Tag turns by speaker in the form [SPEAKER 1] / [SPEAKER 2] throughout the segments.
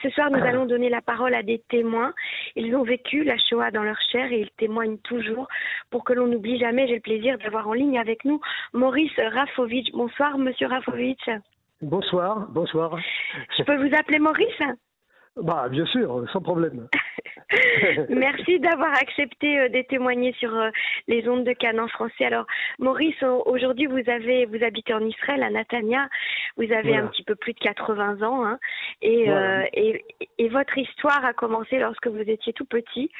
[SPEAKER 1] Ce soir, nous allons donner la parole à des témoins. Ils ont vécu la Shoah dans leur chair et ils témoignent toujours. Pour que l'on n'oublie jamais, j'ai le plaisir d'avoir en ligne avec nous Maurice Rafovitch. Bonsoir, monsieur Rafovitch.
[SPEAKER 2] Bonsoir, bonsoir.
[SPEAKER 1] Je peux vous appeler Maurice?
[SPEAKER 2] Bah, bien sûr, sans problème.
[SPEAKER 1] Merci d'avoir accepté euh, de témoigner sur euh, les ondes de Canon français. Alors, Maurice, aujourd'hui, vous avez, vous habitez en Israël, à Natania. Vous avez un petit peu plus de 80 ans, hein, euh, et, et, votre histoire a commencé lorsque vous étiez tout petit,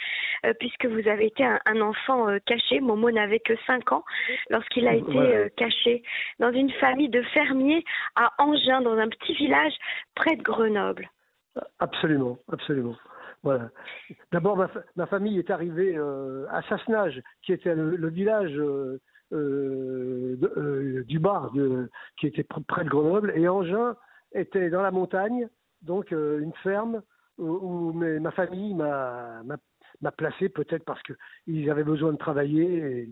[SPEAKER 1] puisque vous avez été un, enfant caché. Momo n'avait que 5 ans lorsqu'il a été caché dans une famille de fermiers à Angers, dans un petit village près de Grenoble.
[SPEAKER 2] Absolument, absolument. Voilà. D'abord, ma, famille est arrivée euh, à Sassenage, qui était le, village euh, euh, du Bar, qui était près de Grenoble, et Angers était dans la montagne, donc une ferme où, ma famille m'a placé, peut-être parce qu'ils avaient besoin de travailler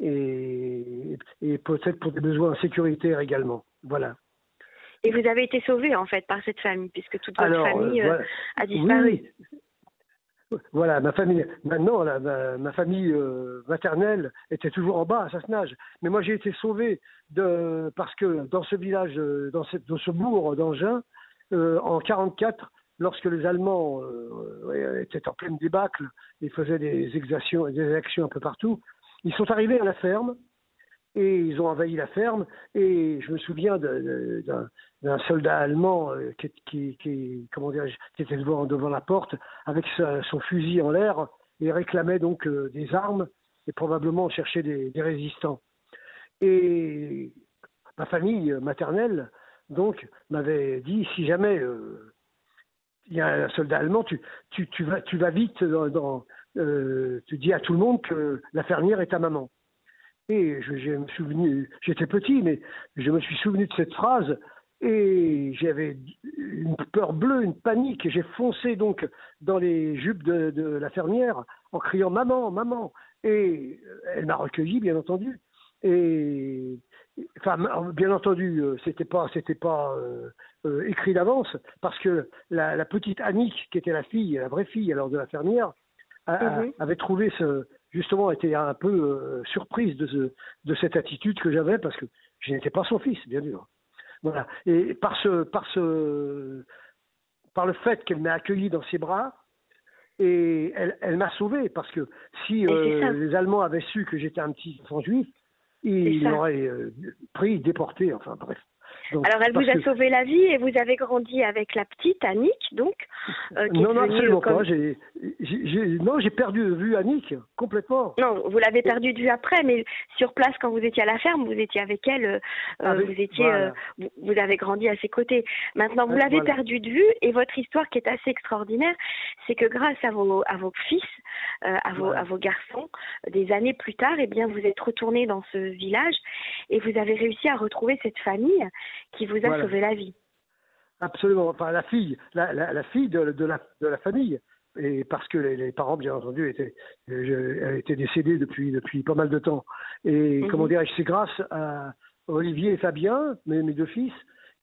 [SPEAKER 2] et, et peut-être pour des besoins sécuritaires également. Voilà.
[SPEAKER 1] Et vous avez été sauvé en fait par cette famille, puisque toute votre famille a disparu.
[SPEAKER 2] Voilà, ma famille, maintenant, ma, famille euh, maternelle était toujours en bas à Sassenage. Mais moi, j'ai été sauvé de, parce que dans ce village, euh, dans, ce bourg d'Angers, euh, en 44, lorsque les Allemands étaient en pleine débâcle et faisaient des exactions, des actions un peu partout, ils sont arrivés à la ferme et ils ont envahi la ferme. Et je me souviens d'un soldat allemand euh, qui, était devant, la porte avec son fusil en l'air et réclamait donc euh, des armes et probablement cherchait des, résistants. Et ma famille maternelle, donc, m'avait dit si jamais euh, il y a un soldat allemand, tu, tu, tu, vas, tu vas vite dans, tu dis à tout le monde que la fermière est ta maman. Et je, me souvenu, j'étais petit, mais je me suis souvenu de cette phrase et j'avais une peur bleue, une panique. J'ai foncé donc dans les jupes de, la fermière en criant maman, maman. Et elle m'a recueilli, bien entendu. Et enfin, bien entendu, euh, c'était pas, c'était pas euh, euh, écrit d'avance parce que la, petite Annick, qui était la fille, la vraie fille alors de la fermière, mhm. avait trouvé ce, justement était un peu euh, surprise de, de cette attitude que j'avais parce que je n'étais pas son fils, bien sûr. Voilà. Et par ce, par ce, par le fait qu'elle m'ait accueilli dans ses bras, et elle, elle m'a sauvé parce que si les Allemands avaient su que j'étais un petit enfant juif, ils m'auraient euh, pris, déporté, enfin bref.
[SPEAKER 1] Alors, elle vous a sauvé la vie et vous avez grandi avec la petite Annick, donc
[SPEAKER 2] euh, Non, non, absolument pas. non, j'ai perdu de vue Annick, complètement.
[SPEAKER 1] Non, vous l'avez perdu de vue après, mais sur place, quand vous étiez à la ferme, vous étiez avec elle, euh, euh, vous, étiez, vous, avez grandi à ses côtés. Maintenant, vous l'avez perdu de vue et votre histoire qui est assez extraordinaire, c'est que grâce à vos, à vos fils, à, vos, à vos garçons, des années plus tard, eh bien, vous êtes retourné dans ce village et vous avez réussi à retrouver cette famille qui vous a sauvé la vie.
[SPEAKER 2] Absolument, enfin la fille, la, la, fille de, de, la, de la famille, et parce que les, parents, bien entendu, étaient, euh, étaient décédés depuis, depuis pas mal de temps. Et mhm. comment dirais-je, c'est grâce à Olivier et Fabien, mes, mes deux fils,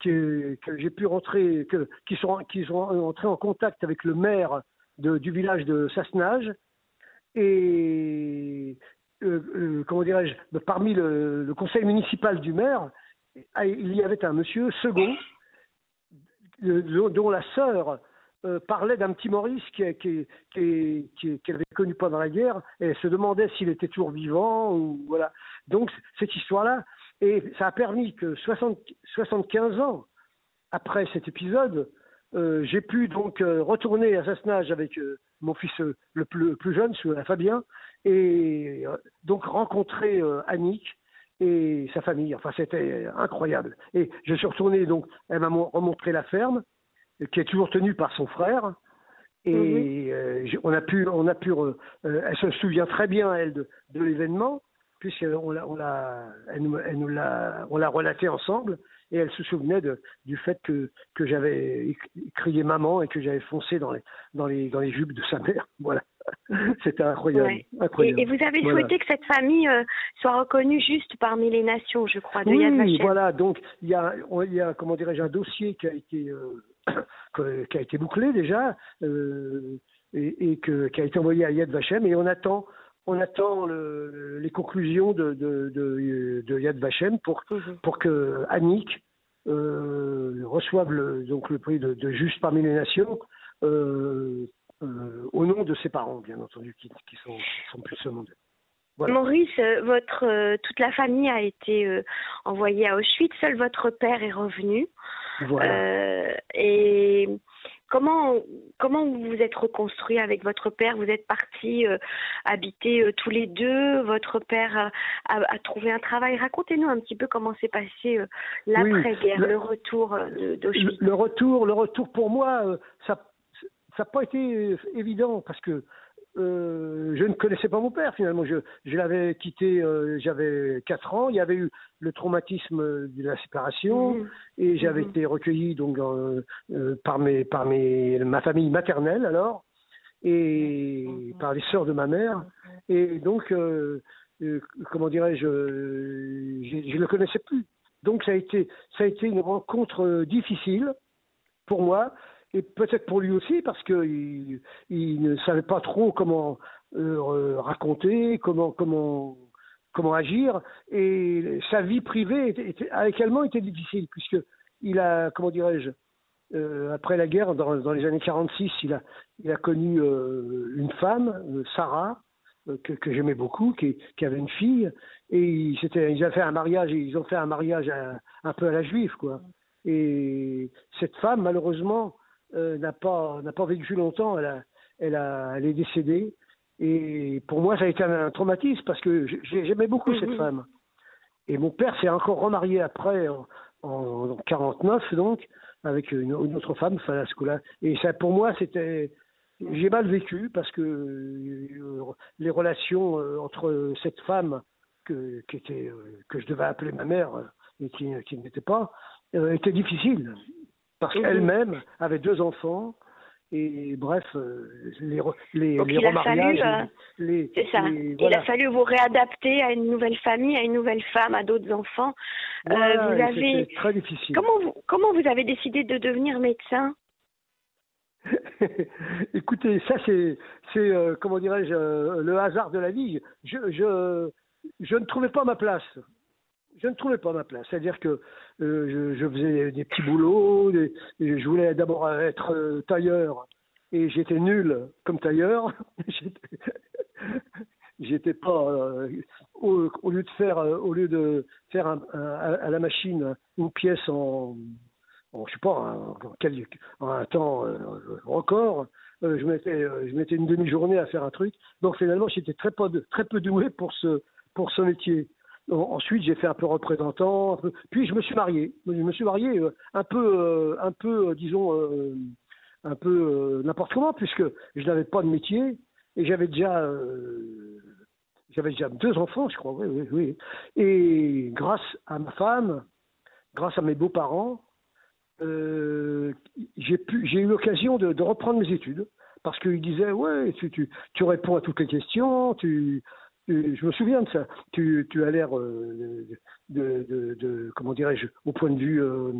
[SPEAKER 2] que, que j'ai pu rentrer, que, qui, sont, qui sont entrés en contact avec le maire de, du village de Sassenage. Et euh, euh, comment dirais-je, parmi le, le, conseil municipal du maire, il y avait un monsieur second dont la sœur euh, parlait d'un petit Maurice qu'elle qui, qui, avait connu pendant la guerre et elle se demandait s'il était toujours vivant ou voilà. Donc cette histoire-là et ça a permis que 60, 75 ans après cet épisode, euh, j'ai pu donc euh, retourner à Sassenage avec mon fils le plus jeune, Fabien, et donc rencontrer Annick et sa famille. Enfin, c'était incroyable. Et je suis retourné, donc, elle m'a remontré la ferme, qui est toujours tenue par son frère. Et mhm. euh, on a pu, on a pu, euh, elle se souvient très bien elle de, de l'événement, puisqu'on l'a, on l'a, elle nous, elle nous l'a, on l'a relaté ensemble, et elle se souvenait de, du fait que, que j'avais crié maman et que j'avais foncé dans les, dans les, dans les jupes de sa mère. Voilà. C'était incroyable.
[SPEAKER 1] Et, vous avez souhaité que cette famille euh, soit reconnue juste parmi les nations, je crois, de
[SPEAKER 2] oui, voilà. Donc il y a, il y a comment dirais-je, un dossier qui a été qui a été bouclé déjà et, qui a été envoyé à Yad Vashem et on attend on attend les conclusions de, de, Yad Vashem pour, mhm. pour que Annick reçoive le, donc le prix de, juste parmi les nations au nom de ses parents, bien entendu, qui, sont, sont plus ce monde.
[SPEAKER 1] Maurice, euh, votre euh, toute la famille a été euh, envoyée à Auschwitz. Seul votre père est revenu. Voilà. et comment comment vous vous êtes reconstruit avec votre père? Vous êtes partis habiter tous les deux. Votre père a, trouvé un travail. Racontez-nous un petit peu comment s'est passé l'après-guerre, le, retour d'Auschwitz.
[SPEAKER 2] Le, le, retour, le retour pour moi, ça ça n'a pas été évident parce que euh, je ne connaissais pas mon père finalement. Je, je l'avais quitté, euh, j'avais 4 ans. Il y avait eu le traumatisme de la séparation mmh. et j'avais mmh. été recueilli donc euh, par mes, par mes, ma famille maternelle alors et mmh. par les sœurs de ma mère. Et donc, comment dirais-je, je ne le connaissais plus. Donc ça a été, ça a été une rencontre difficile pour moi et peut-être pour lui aussi parce qu'il il ne savait pas trop comment euh, raconter, comment comment comment agir. Et sa vie privée était, a également été difficile puisque il a comment dirais-je euh, après la guerre dans, dans, les années 46 il a il a connu euh, une femme Sarah que, j'aimais beaucoup qui, qui, avait une fille. Et ils ont fait un mariage ils ont fait un mariage un peu à la juive quoi. Et cette femme malheureusement euh, n'a pas n'a pas vécu longtemps. Elle, a, elle, a, elle est décédée. Et pour moi, ça a été un, traumatisme parce que j'aimais beaucoup cette femme. Et mon père s'est encore remarié après, en, en 49 donc, avec une, autre femme, Falascola. Et ça, pour moi, c'était j'ai mal vécu parce que euh, les relations euh, entre cette femme que, qui était, que je devais appeler ma mère et qui, qui n'était pas étaient difficiles parce qu'elle-même avait deux enfants. Et bref, euh, les, les,
[SPEAKER 1] Donc il a fallu, euh, c'est ça. Il a fallu vous réadapter à une nouvelle famille, à une nouvelle femme, à d'autres enfants.
[SPEAKER 2] Euh, vous avez très difficile.
[SPEAKER 1] Comment vous, comment vous avez décidé de devenir médecin?
[SPEAKER 2] Écoutez, ça c'est, c'est comment dirais-je, le hasard de la vie. Je, je, je ne trouvais pas ma place je ne trouvais pas ma place. C'est-à-dire que euh, je, faisais des petits boulots, je voulais d'abord être euh, tailleur et j'étais nul comme tailleur. j'étais pas euh, au, lieu de faire au lieu de faire à la machine une pièce en, je sais pas en, un temps record je mettais je mettais une demi-journée à faire un truc donc finalement j'étais très peu très peu doué pour ce pour ce métier Ensuite, j'ai fait un peu représentant, puis je me suis marié. Je me suis marié euh, un peu, euh, un peu, euh, disons, un peu n'importe comment, puisque je n'avais pas de métier et j'avais déjà, j'avais déjà deux enfants, je crois, oui, oui. Et grâce à ma femme, grâce à mes beaux-parents, j'ai eu l'occasion de, reprendre mes études parce qu'ils disaient ouais, tu, tu réponds à toutes les questions, tu je me souviens de ça. Tu, tu as l'air euh, de, de, de, comment dirais-je, au point de vue, euh,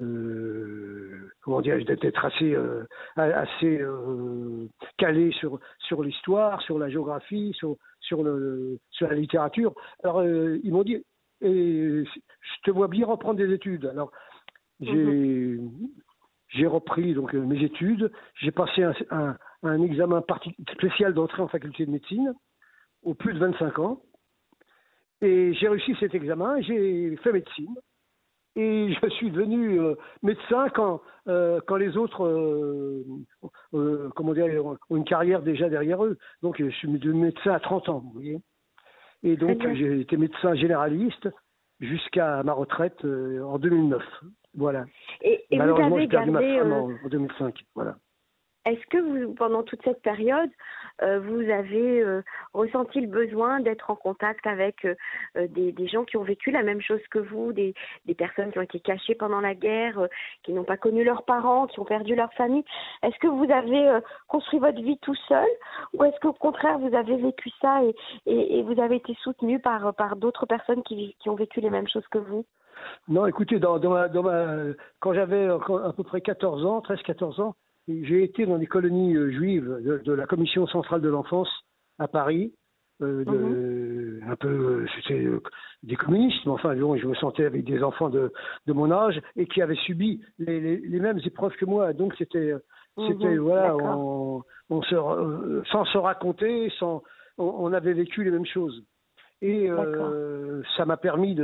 [SPEAKER 2] euh, comment dirais-je, d'être assez, assez calé sur sur l'histoire, sur la géographie, sur sur le sur la littérature. Alors ils m'ont dit, et je te vois bien reprendre des études. Alors j'ai mhm. j'ai repris donc mes études. J'ai passé un, un, un examen spécial d'entrée en faculté de médecine au plus de 25 ans. Et j'ai réussi cet examen, j'ai fait médecine. Et je suis devenu euh, médecin quand, euh, quand les autres euh, comment dire, ont une carrière déjà derrière eux. Donc je suis devenu médecin à 30 ans, vous voyez. Et donc j'ai été médecin généraliste jusqu'à ma retraite en 2009. Voilà.
[SPEAKER 1] Et, et Malheureusement, avez gardé, ma
[SPEAKER 2] femme en 2005. Voilà.
[SPEAKER 1] Est-ce que vous, pendant toute cette période, euh, vous avez euh, ressenti le besoin d'être en contact avec euh, des, gens qui ont vécu la même chose que vous, des, personnes qui ont été cachées pendant la guerre, qui n'ont pas connu leurs parents, qui ont perdu leur famille? Est-ce que vous avez construit votre vie tout seul ou est-ce qu'au contraire vous avez vécu ça et, vous avez été soutenu par, d'autres personnes qui, ont vécu les mêmes choses que vous?
[SPEAKER 2] Non, écoutez, quand j'avais à peu près 14 ans, 13-14 ans, j'ai été dans des colonies euh, juives de, la Commission centrale de l'enfance à Paris. Euh, de, mhm. un peu, euh, c'était des communistes, mais enfin, je me sentais avec des enfants de, de mon âge et qui avaient subi les, les, mêmes épreuves que moi. Donc c'était, c'était mhm. voilà, on, on se, sans se raconter, sans, on, avait vécu les mêmes choses. Et ça m'a permis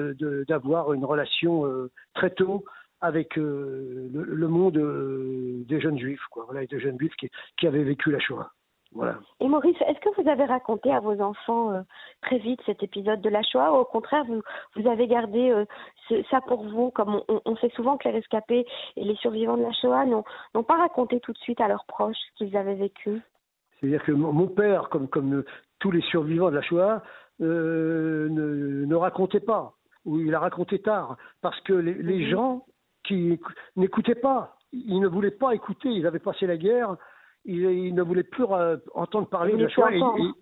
[SPEAKER 2] d'avoir une relation très tôt avec euh, le, monde euh, des jeunes juifs, quoi. Voilà, des jeunes juifs qui, qui avaient vécu la Shoah. Voilà.
[SPEAKER 1] Et Maurice, est-ce que vous avez raconté à vos enfants euh, très vite cet épisode de la Shoah ou au contraire, vous, vous avez gardé ça pour vous Comme on, sait souvent que les rescapés et les survivants de la Shoah n'ont pas raconté tout de suite à leurs proches ce qu'ils avaient vécu?
[SPEAKER 2] C'est-à-dire que mon père, comme, comme tous les survivants de la Shoah, ne, ne, racontait pas, ou il a raconté tard, parce que les, les mhm. gens qui n'écoutaient pas. Ils ne voulaient pas écouter. Ils avaient passé la guerre. Ils, ne voulaient plus euh, entendre parler de ça.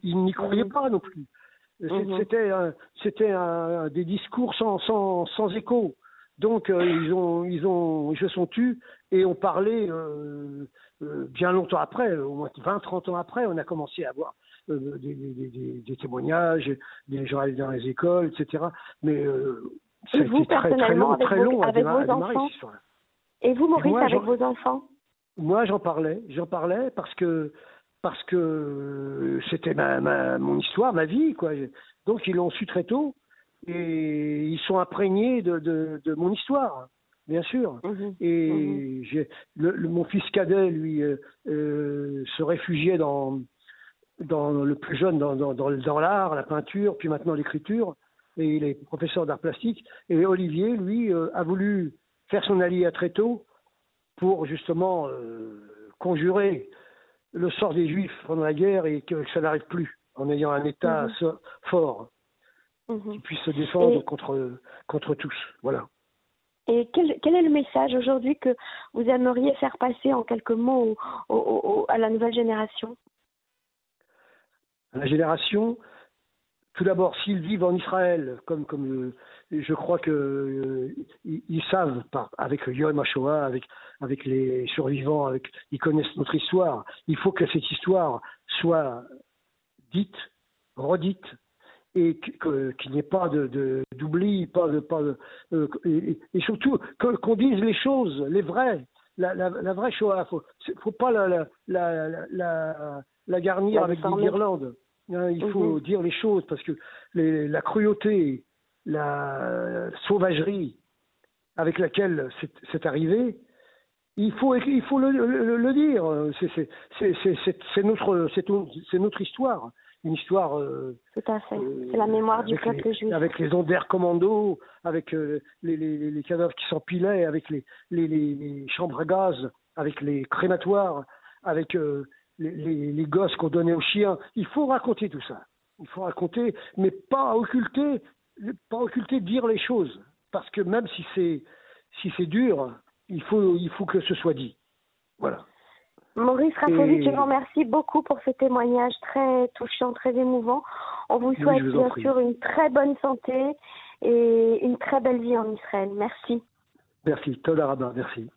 [SPEAKER 2] ils n'y croyaient mhm. pas non plus. Mhm. C'était c'était des discours sans, sans, sans écho. Donc euh, ils ont ils ont ils se sont tus et ont parlé euh, bien longtemps après, au moins 20-30 ans après, on a commencé à avoir des, des, des, témoignages, des gens allaient dans les écoles, etc. Mais
[SPEAKER 1] et vous, personnellement, avec, vos, avec vos enfants Et vous, Maurice, avec vos enfants
[SPEAKER 2] Moi, j'en parlais. J'en parlais parce que parce que c'était ma, mon histoire, ma vie, quoi. Donc, ils l'ont su très tôt et ils sont imprégnés de, de, mon histoire, bien sûr. Mhm. Et j'ai Le, mon fils cadet, lui, euh, euh, se réfugiait dans, dans le plus jeune, dans, dans, dans l'art, la peinture, puis maintenant l'écriture et il est professeur d'art plastique. Et Olivier, lui, euh, a voulu faire son allié très tôt pour justement euh, conjurer le sort des Juifs pendant la guerre et que ça n'arrive plus, en ayant un État mhm. fort mhm. qui puisse se défendre contre, contre tous. Voilà.
[SPEAKER 1] Et quel, quel, est le message aujourd'hui que vous aimeriez faire passer en quelques mots à la nouvelle génération?
[SPEAKER 2] La génération, tout d'abord, s'ils vivent en Israël, comme, comme euh, je crois qu'ils euh, ils savent, par, avec Yom HaShoah, avec, avec les survivants, avec, ils connaissent notre histoire, il faut que cette histoire soit dite, redite, et qu'il n'y ait pas d'oubli, de, pas de, pas de, euh, et, surtout qu'on dise les choses, les vraies, la, la, la vraie Shoah. Faut, faut pas la, la, la garnir avec des guirlandes. Hein, il faut mhm. dire les choses parce que la cruauté, la sauvagerie avec laquelle c'est arrivé, il faut, il faut le, dire. C'est notre, notre histoire. Une histoire.
[SPEAKER 1] Euh, Tout à fait. Euh, c'est la mémoire du peuple juif.
[SPEAKER 2] Avec les ondes d'air commando, avec euh, les, les, cadavres qui s'empilaient, avec les, les, chambres à gaz, avec les crématoires, avec les, gosses qu'on donnait aux chiens. Il faut raconter tout ça. Il faut raconter, mais pas occulter, pas occulter, dire les choses. Parce que même si c'est si c'est dur, il faut il faut que ce soit dit. Voilà.
[SPEAKER 1] Maurice Rafovic, je vous remercie beaucoup pour ce témoignage très touchant, très émouvant. On vous souhaite bien sûr une très bonne santé et une très belle vie en Israël. Merci.
[SPEAKER 2] Merci. Tolaraba, merci.